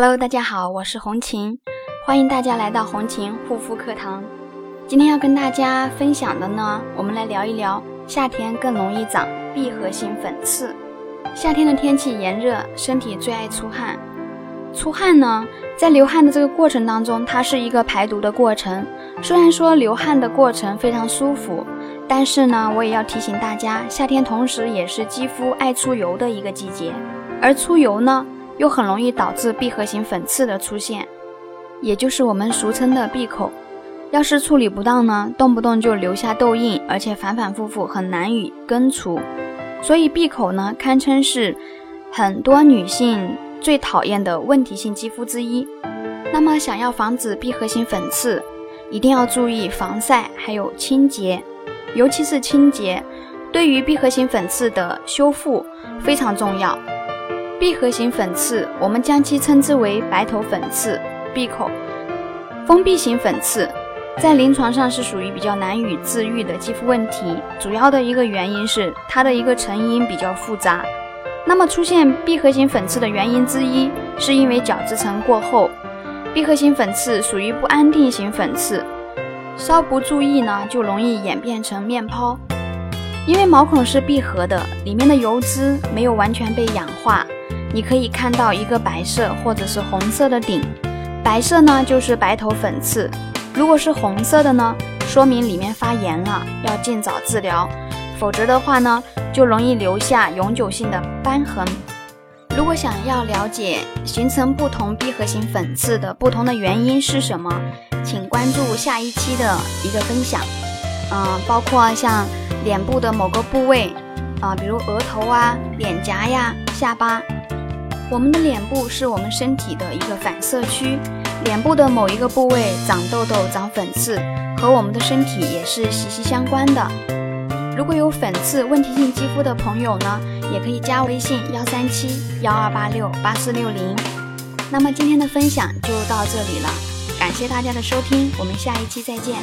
Hello，大家好，我是红琴，欢迎大家来到红琴护肤课堂。今天要跟大家分享的呢，我们来聊一聊夏天更容易长闭合性粉刺。夏天的天气炎热，身体最爱出汗。出汗呢，在流汗的这个过程当中，它是一个排毒的过程。虽然说流汗的过程非常舒服，但是呢，我也要提醒大家，夏天同时也是肌肤爱出油的一个季节，而出油呢。又很容易导致闭合型粉刺的出现，也就是我们俗称的闭口。要是处理不当呢，动不动就留下痘印，而且反反复复，很难以根除。所以闭口呢，堪称是很多女性最讨厌的问题性肌肤之一。那么，想要防止闭合型粉刺，一定要注意防晒，还有清洁，尤其是清洁，对于闭合型粉刺的修复非常重要。闭合型粉刺，我们将其称之为白头粉刺、闭口、封闭型粉刺，在临床上是属于比较难以治愈的肌肤问题。主要的一个原因是它的一个成因比较复杂。那么出现闭合型粉刺的原因之一，是因为角质层过厚。闭合型粉刺属于不安定型粉刺，稍不注意呢，就容易演变成面泡。因为毛孔是闭合的，里面的油脂没有完全被氧化。你可以看到一个白色或者是红色的顶，白色呢就是白头粉刺，如果是红色的呢，说明里面发炎了，要尽早治疗，否则的话呢，就容易留下永久性的瘢痕。如果想要了解形成不同闭合型粉刺的不同的原因是什么，请关注下一期的一个分享，嗯，包括像脸部的某个部位啊，比如额头啊、脸颊呀、下巴。我们的脸部是我们身体的一个反射区，脸部的某一个部位长痘痘、长粉刺，和我们的身体也是息息相关的。如果有粉刺问题性肌肤的朋友呢，也可以加微信幺三七幺二八六八四六零。那么今天的分享就到这里了，感谢大家的收听，我们下一期再见。